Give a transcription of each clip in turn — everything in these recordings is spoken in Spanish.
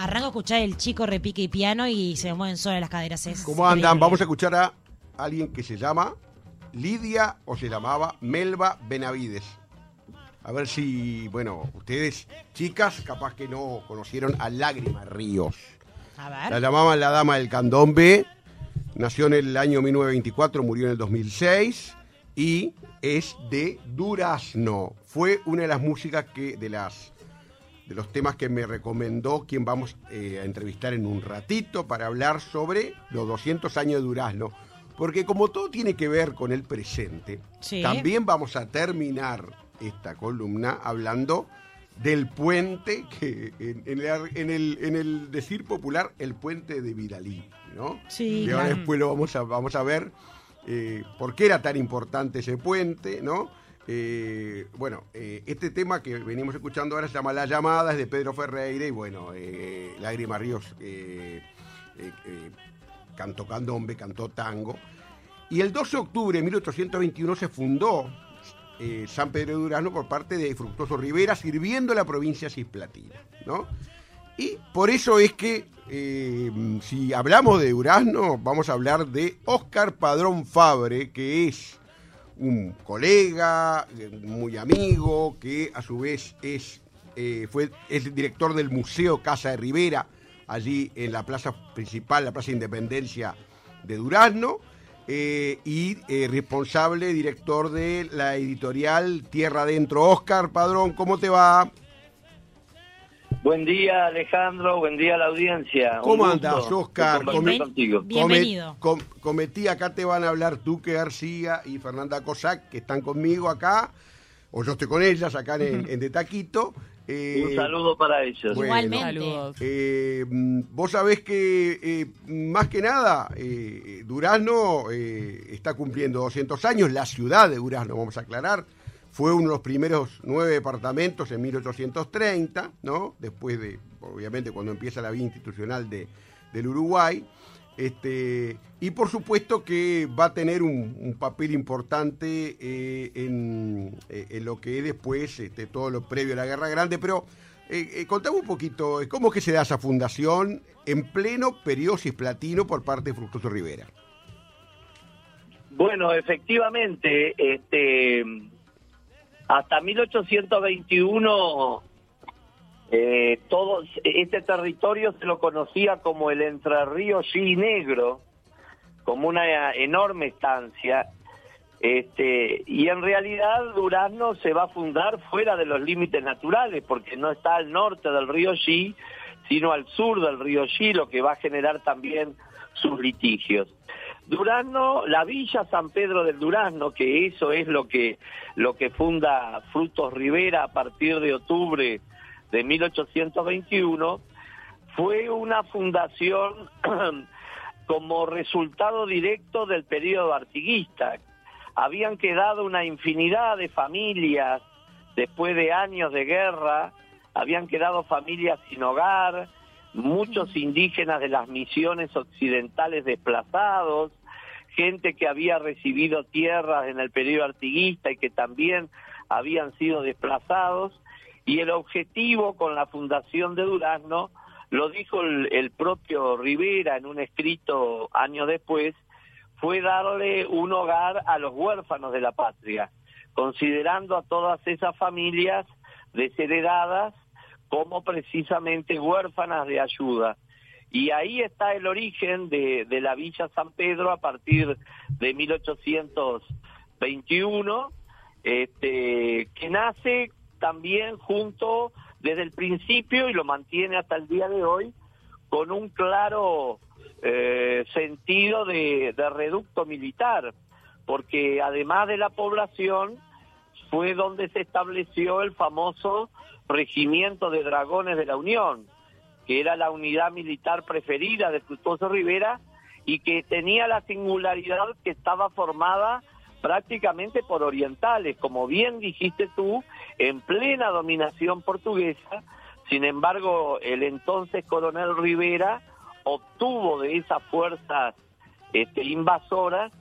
Arranco a escuchar el chico repique y piano y se me mueven solas las caderas. es ¿Cómo andan? increíble. Vamos a escuchar a alguien que se llama Lidia o se llamaba Melba Benavides. A ver si, bueno, ustedes, chicas, capaz que no conocieron a Lágrima Ríos. A La ver. llamaban la dama del candombe. Nació en el año 1924, murió en el 2006 y es de Durazno. Fue una de las músicas que de las de los temas que me recomendó quien vamos eh, a entrevistar en un ratito para hablar sobre los 200 años de Durazno. Porque como todo tiene que ver con el presente, Sí. también vamos a terminar esta columna hablando del puente que en, en el, en el- en el decir popular el puente de Viralí, ¿no? Sí, Y ahora después lo vamos a vamos a ver eh, por qué era tan importante ese puente, ¿no? Eh, bueno, eh, este tema que venimos escuchando ahora se llama La llamada, de Pedro Ferreira y bueno, eh, Lágrima Ríos eh, cantó candombe, cantó tango. Y el 12 de octubre de 1821 se fundó San Pedro de Durazno por parte de Fructuoso Rivera, sirviendo a la provincia cisplatina, ¿no? Y por eso es que, si hablamos de Durazno, vamos a hablar de Óscar Padrón Fabre, que es un colega, eh, muy amigo, que a su vez es, eh, fue, es el director del Museo Casa de Rivera, allí en la plaza principal, la Plaza Independencia de Durazno, eh, y responsable director de la editorial Tierra Adentro. Óscar Padrón, ¿cómo te va? Buen día, Alejandro. Buen día a la audiencia. ¿Cómo andás, Oscar? contigo. Bienvenido. Com- cometí, acá te van a hablar Tuque García y Fernanda Cosac, que están conmigo acá, o yo estoy con ellas acá en, en De Taquito. Eh, Un saludo para ellos. bueno. Igualmente. Saludos. eh, mm, vos sabés que, eh, más que nada, eh, Durazno eh, está cumpliendo 200 años, la ciudad de Durazno, vamos a aclarar, fue uno de los primeros nueve departamentos en 1830, ¿no? Después de, obviamente, cuando empieza la vida institucional de, del Uruguay. Este, y por supuesto que va a tener un, papel importante eh, en, eh, en lo que es después este, todo lo previo a la Guerra Grande, pero eh, contame un poquito, ¿cómo es que se da esa fundación en pleno periodo cisplatino por parte de Fructuoso Rivera? Bueno, efectivamente, este, hasta 1821 eh, todo este territorio se lo conocía como el Entre Ríos y Negro, como una enorme estancia. Este, y en realidad Durazno se va a fundar fuera de los límites naturales, porque no está al norte del río Xi, sino al sur del río Xi, lo que va a generar también sus litigios. Durazno, la villa San Pedro del Durazno, que eso es lo que, lo que funda Frutos Rivera a partir de octubre de 1821, fue una fundación como resultado directo del periodo artiguista. Habían quedado una infinidad de familias después de años de guerra, habían quedado familias sin hogar, muchos indígenas de las misiones occidentales desplazados, gente que había recibido tierras en el periodo artiguista y que también habían sido desplazados, y el objetivo con la fundación de Durazno, lo dijo el, el propio Rivera en un escrito años después, fue darle un hogar a los huérfanos de la patria, considerando a todas esas familias desheredadas como precisamente huérfanas de ayuda. Y ahí está el origen de, de la Villa San Pedro a partir de 1821, este, que nace también junto desde el principio y lo mantiene hasta el día de hoy con un claro eh, sentido de, de reducto militar, porque además de la población fue donde se estableció el famoso Regimiento de Dragones de la Unión, que era la unidad militar preferida de Fructuoso Rivera y que tenía la singularidad que estaba formada prácticamente por orientales, como bien dijiste tú, en plena dominación portuguesa. Sin embargo, el entonces coronel Rivera obtuvo de esas fuerzas este, invasoras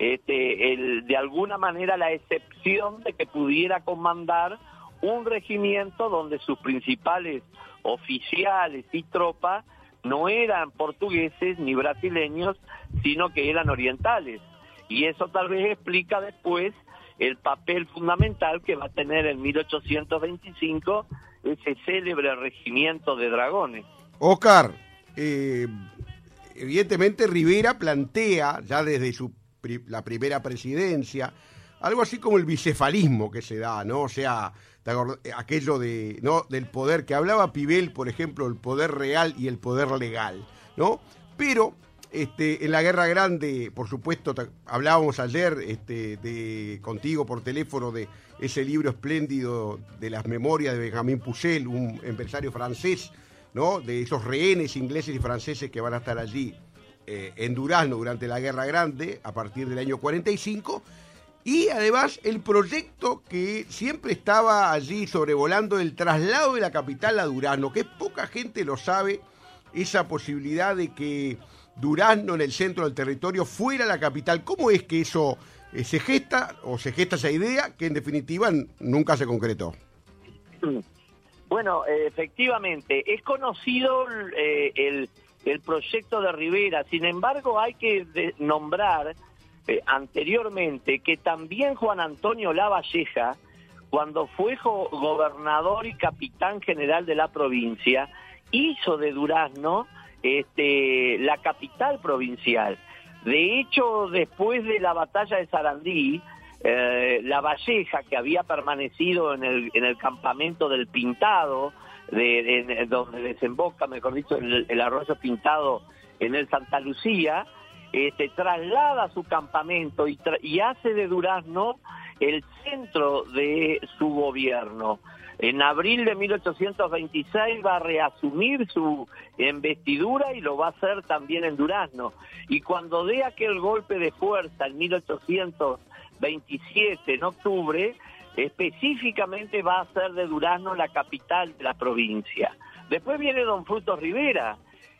este, el, de alguna manera la excepción de que pudiera comandar un regimiento donde sus principales oficiales y tropas no eran portugueses ni brasileños, sino que eran orientales. Y eso tal vez explica después el papel fundamental que va a tener en 1825 ese célebre regimiento de dragones. Oscar, eh, evidentemente Rivera plantea ya desde su la primera presidencia algo así como el bicefalismo que se da, ¿no? O sea, aquello de, ¿no? del poder que hablaba Pibel, por ejemplo, el poder real y el poder legal, ¿no? Pero este, en la Guerra Grande, por supuesto, hablábamos ayer este, de, contigo por teléfono de ese libro espléndido de las memorias de Benjamin Pucel, un empresario francés, ¿no? de esos rehenes ingleses y franceses que van a estar allí eh, en Durazno durante la Guerra Grande a partir del año 45. Y además el proyecto que siempre estaba allí sobrevolando el traslado de la capital a Durazno, que poca gente lo sabe, esa posibilidad de que Durazno en el centro del territorio fuera la capital. ¿Cómo es que eso eh, se gesta o se gesta esa idea que en definitiva nunca se concretó? Bueno, efectivamente, es conocido eh, el, el, proyecto de Rivera, sin embargo hay que nombrar eh, anteriormente que también Juan Antonio Lavalleja, cuando fue gobernador y capitán general de la provincia, hizo de Durazno este, la capital provincial. De hecho, después de la batalla de Sarandí, eh, la Valleja, que había permanecido en el, en el campamento del Pintado, de, donde desemboca, mejor dicho, el, arroyo Pintado en el Santa Lucía, este, traslada su campamento y, y hace de Durazno el centro de su gobierno. En abril de 1826 va a reasumir su investidura y lo va a hacer también en Durazno. Y cuando dé aquel golpe de fuerza en 1827, en octubre, específicamente va a ser de Durazno la capital de la provincia. Después viene don Frutos Rivera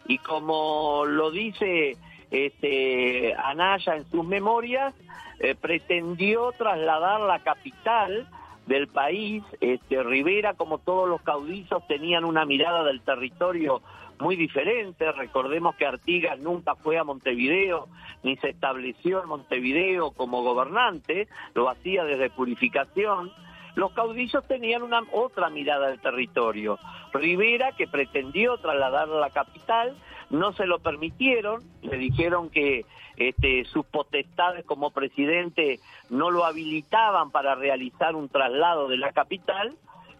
y como lo dice este, Anaya en sus memorias, eh, pretendió trasladar la capital del país. Este, Rivera, como todos los caudillos, tenían una mirada del territorio muy diferente. Recordemos que Artigas nunca fue a Montevideo, ni se estableció en Montevideo como gobernante, lo hacía desde Purificación. Los caudillos tenían una otra mirada del territorio. Rivera, que pretendió trasladar a la capital, no se lo permitieron, le dijeron que este, sus potestades como presidente no lo habilitaban para realizar un traslado de la capital,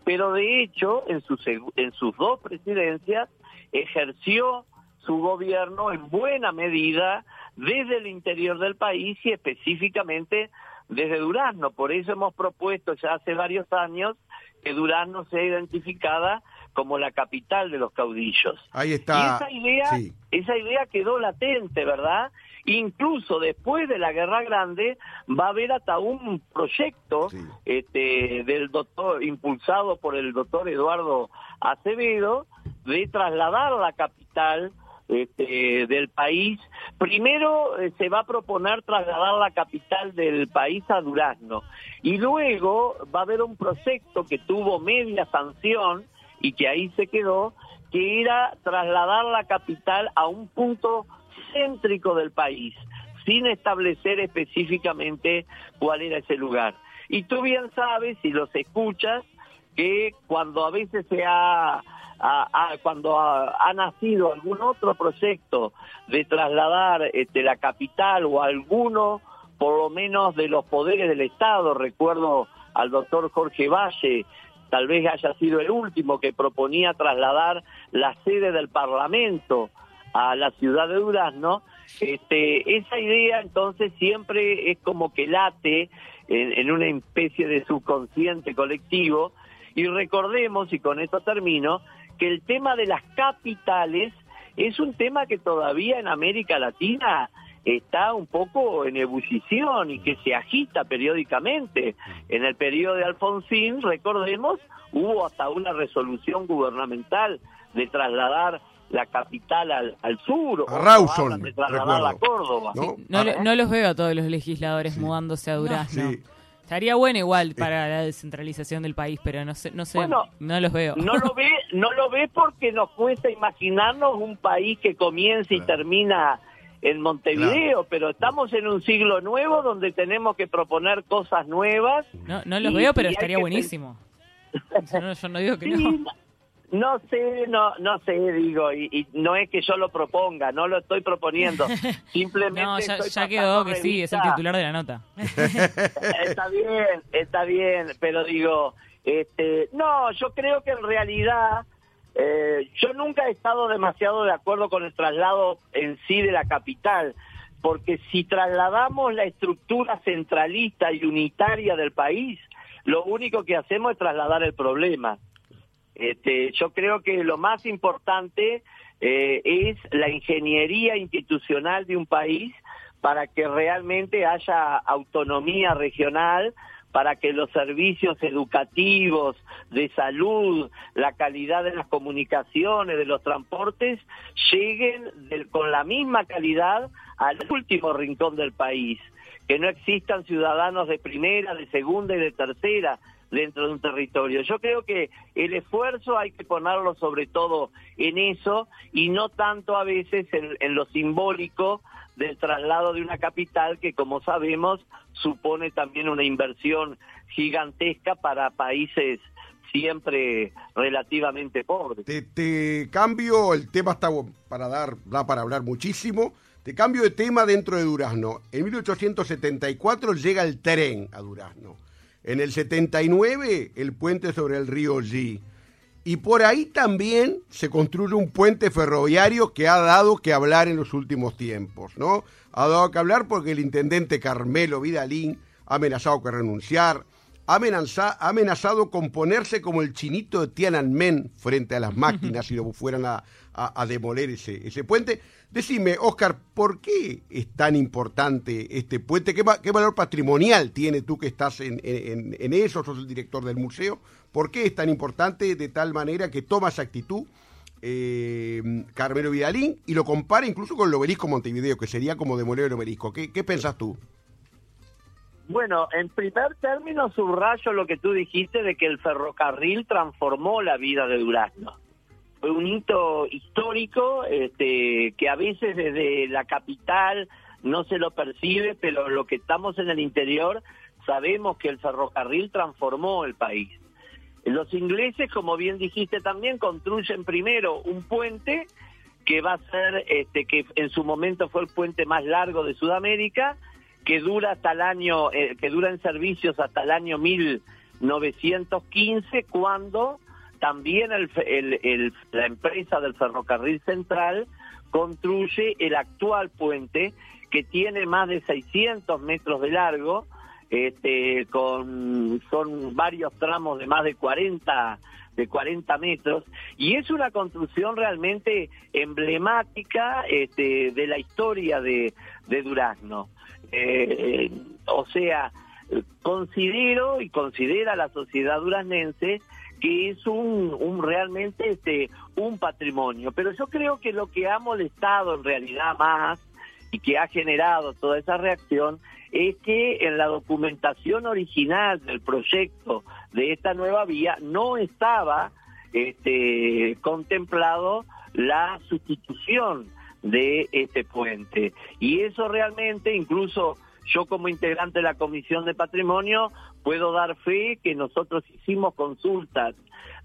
pero de hecho en sus, en sus dos presidencias ejerció su gobierno en buena medida desde el interior del país y específicamente desde Durazno. Por eso hemos propuesto ya hace varios años que Durazno sea identificada como la capital de los caudillos. Ahí está. Y esa idea, esa idea quedó latente, ¿verdad? Incluso después de la Guerra Grande va a haber hasta un proyecto este, del doctor impulsado por el doctor Eduardo Acevedo de trasladar la capital este, del país. Primero eh, se va a proponer trasladar la capital del país a Durazno y luego va a haber un proyecto que tuvo media sanción y que ahí se quedó, que era trasladar la capital a un punto céntrico del país, sin establecer específicamente cuál era ese lugar. Y tú bien sabes, si los escuchas, que cuando a veces se ha, cuando ha, nacido algún otro proyecto de trasladar este, la capital o alguno, por lo menos de los poderes del Estado, recuerdo al doctor Jorge Valle, tal vez haya sido el último que proponía trasladar la sede del Parlamento a la ciudad de Durazno, este, esa idea entonces siempre es como que late en, una especie de subconsciente colectivo. Y recordemos, y con esto termino, que el tema de las capitales es un tema que todavía en América Latina está un poco en ebullición y que se agita periódicamente. En el periodo de Alfonsín, recordemos, hubo hasta una resolución gubernamental de trasladar la capital al, al sur, a Rawson, de trasladarla a Córdoba. ¿No? no, los veo a todos los legisladores mudándose a Durazno. Estaría bueno igual para la descentralización del país, pero no sé, no sé, Bueno, no los veo. No lo ve, no lo ve porque nos cuesta imaginarnos un país que comienza y termina en Montevideo, pero estamos en un siglo nuevo donde tenemos que proponer cosas nuevas. No, no los Y- veo, pero estaría buenísimo. Yo no, yo no digo que Sí, no. no, sé, no, no sé, digo, y, y no es que yo lo proponga, no lo estoy proponiendo. Simplemente No, ya, estoy ya pasando quedó que sí, es el titular de la nota. Está bien, está bien, pero digo, este, no, yo creo que en realidad yo nunca he estado demasiado de acuerdo con el traslado en sí de la capital, porque si trasladamos la estructura centralista y unitaria del país, lo único que hacemos es trasladar el problema. Este, yo creo que lo más importante eh, es la ingeniería institucional de un país para que realmente haya autonomía regional, para que los servicios educativos, de salud, la calidad de las comunicaciones, de los transportes, lleguen con la misma calidad al último rincón del país. Que no existan ciudadanos de primera, de segunda y de tercera dentro de un territorio. Yo creo que el esfuerzo hay que ponerlo sobre todo en eso y no tanto a veces en, en lo simbólico del traslado de una capital que como sabemos supone también una inversión gigantesca para países siempre relativamente pobres. Te, te cambio, el tema bu- para dar, da para hablar muchísimo. Te cambio de tema dentro de Durazno. En 1874 llega el tren a Durazno. En el 79 el puente sobre el río G. Y por ahí también se construye un puente ferroviario que ha dado que hablar en los últimos tiempos, ¿no? Ha dado que hablar porque el intendente Carmelo Vidalín ha amenazado con renunciar, ha amenaza- ha amenazado con ponerse como el chinito de Tiananmen frente a las máquinas si lo fueran a, a- a demoler ese, ese puente. Decime, Oscar, ¿por qué es tan importante este puente? ¿Qué, qué valor patrimonial tiene tú que estás en, eso, sos el director del museo? ¿Por qué es tan importante de tal manera que toma esa actitud eh, Carmelo Vidalín y lo compara incluso con el obelisco Montevideo, que sería como demoler el obelisco? ¿Qué, qué pensás tú? Bueno, en primer término subrayo lo que tú dijiste de que el ferrocarril transformó la vida de Durazno. Fue un hito histórico este, que a veces desde la capital no se lo percibe, pero lo que estamos en el interior sabemos que el ferrocarril transformó el país. Los ingleses, como bien dijiste también, construyen primero un puente que va a ser, este, que en su momento fue el puente más largo de Sudamérica, que dura hasta el año, eh, que dura en servicios hasta el año 1915, cuando también el, el- la empresa del ferrocarril central construye el actual puente que tiene más de 600 metros de largo, este, con son varios tramos de más de 40 de 40 metros y es una construcción realmente emblemática este, de la historia de, de Durazno. Eh, o sea, considero y considera la sociedad duraznense que es un, realmente este un patrimonio, pero yo creo que lo que ha molestado en realidad más y que ha generado toda esa reacción es que en la documentación original del proyecto de esta nueva vía no estaba este, contemplado la sustitución de este puente. Y eso realmente, incluso yo como integrante de la Comisión de Patrimonio, puedo dar fe que nosotros hicimos consultas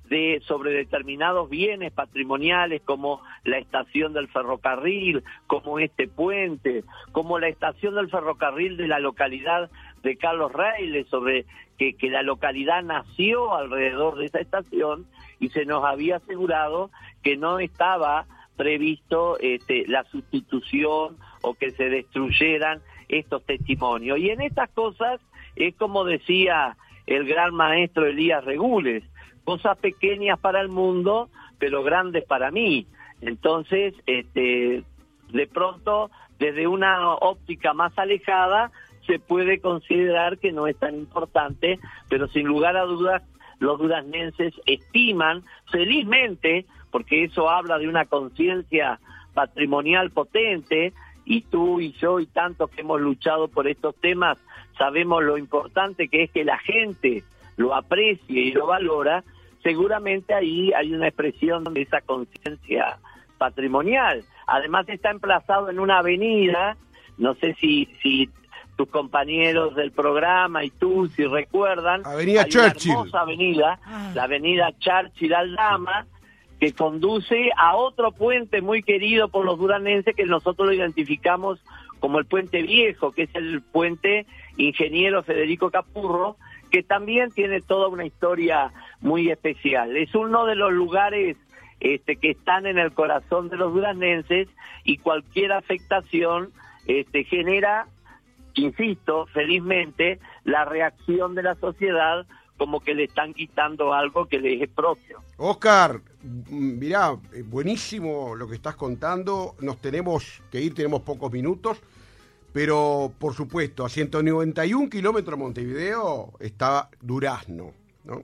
de sobre determinados bienes patrimoniales como la estación del ferrocarril, como este puente, como la estación del ferrocarril de la localidad de Carlos Reiles, sobre que, que la localidad nació alrededor de esa estación y se nos había asegurado que no estaba previsto este, la sustitución o que se destruyeran estos testimonios. Y en estas cosas es como decía el gran maestro Elías Regules, cosas pequeñas para el mundo, pero grandes para mí. Entonces, este, de pronto, desde una óptica más alejada, se puede considerar que no es tan importante, pero sin lugar a dudas, los duraznenses estiman felizmente, porque eso habla de una conciencia patrimonial potente, y tú y yo y tantos que hemos luchado por estos temas sabemos lo importante que es que la gente lo aprecie y lo valora, seguramente ahí hay una expresión de esa conciencia patrimonial. Además está emplazado en una avenida, no sé si, si tus compañeros del programa y tú, si recuerdan, Avenida hay Churchill. una hermosa avenida, Ah. la avenida Churchill Aldama, que conduce a otro puente muy querido por los duranenses que nosotros lo identificamos como el puente viejo, que es el puente ingeniero Federico Capurro, que también tiene toda una historia muy especial. Es uno de los lugares este, que están en el corazón de los duranenses y cualquier afectación este, genera, insisto, felizmente, la reacción de la sociedad como que le están quitando algo que les es propio. Oscar, mirá, eh, buenísimo lo que estás contando. Nos tenemos que ir, tenemos pocos minutos. Pero, por supuesto, a 191 kilómetros de Montevideo está Durazno, ¿no?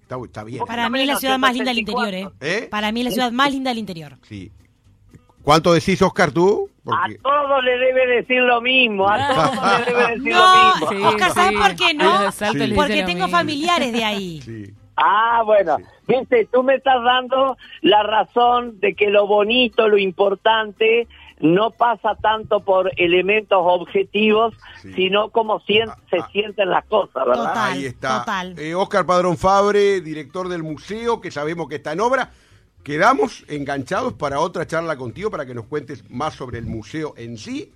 Está, está bien. Para mí es la ciudad más linda del interior, ¿eh? ¿Eh? Para mí es la ciudad más linda del interior. Sí. ¿Cuánto decís, Oscar, tú? Porque- A todos le debe decir lo mismo, a todos le debe decir No, lo mismo. Sí, Oscar, ¿sabes sí. por qué no? Porque tengo familiares de ahí. Sí. Ah, bueno, viste, tú me estás dando la razón de que lo bonito, lo importante, no pasa tanto por elementos objetivos, Sí. sino como sien- Ah, se ah. sienten las cosas, ¿verdad? Total. Ahí está. total. Eh, Oscar Padrón Fabre, director del museo, que sabemos que está en obra. Quedamos enganchados para otra charla contigo para que nos cuentes más sobre el museo en sí,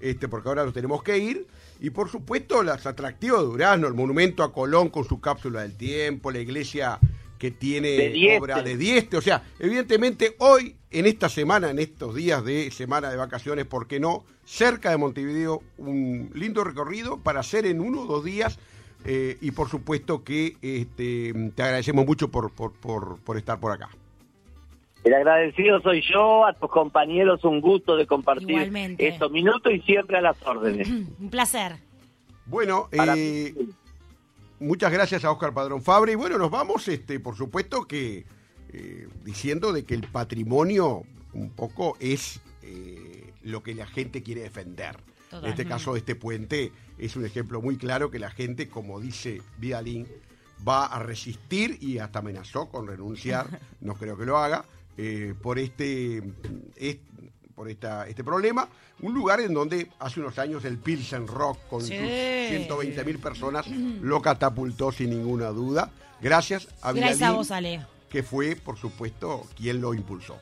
este, porque ahora nos tenemos que ir. Y por supuesto, las atractivos de Durazno, el monumento a Colón con su cápsula del tiempo, la iglesia que tiene De obra de Dieste. O sea, evidentemente hoy, en esta semana, en estos días de semana de vacaciones, ¿por qué no? Cerca de Montevideo, un lindo recorrido para hacer en uno o dos días. eh, y por supuesto que este, te agradecemos mucho por, por, por, por estar por acá. El agradecido soy yo, a tus compañeros un gusto de compartir Igualmente. estos minutos y siempre a las órdenes. Un placer. Bueno, eh, muchas gracias a Oscar Padrón Fabre. Y bueno, nos vamos, este, por supuesto que eh, diciendo de que el patrimonio un poco es eh, lo que la gente quiere defender. Total. En este caso, este puente es un ejemplo muy claro que la gente, como dice Vidalín, va a resistir y hasta amenazó con renunciar, no creo que lo haga, eh, por este, es- por esta, este problema. Un lugar en donde hace unos años el Pilsen Rock con Sí. sus 120 mil personas lo catapultó sin ninguna duda. Gracias a Gracias a Vidalín, vos, Ale. que fue, por supuesto, quien lo impulsó.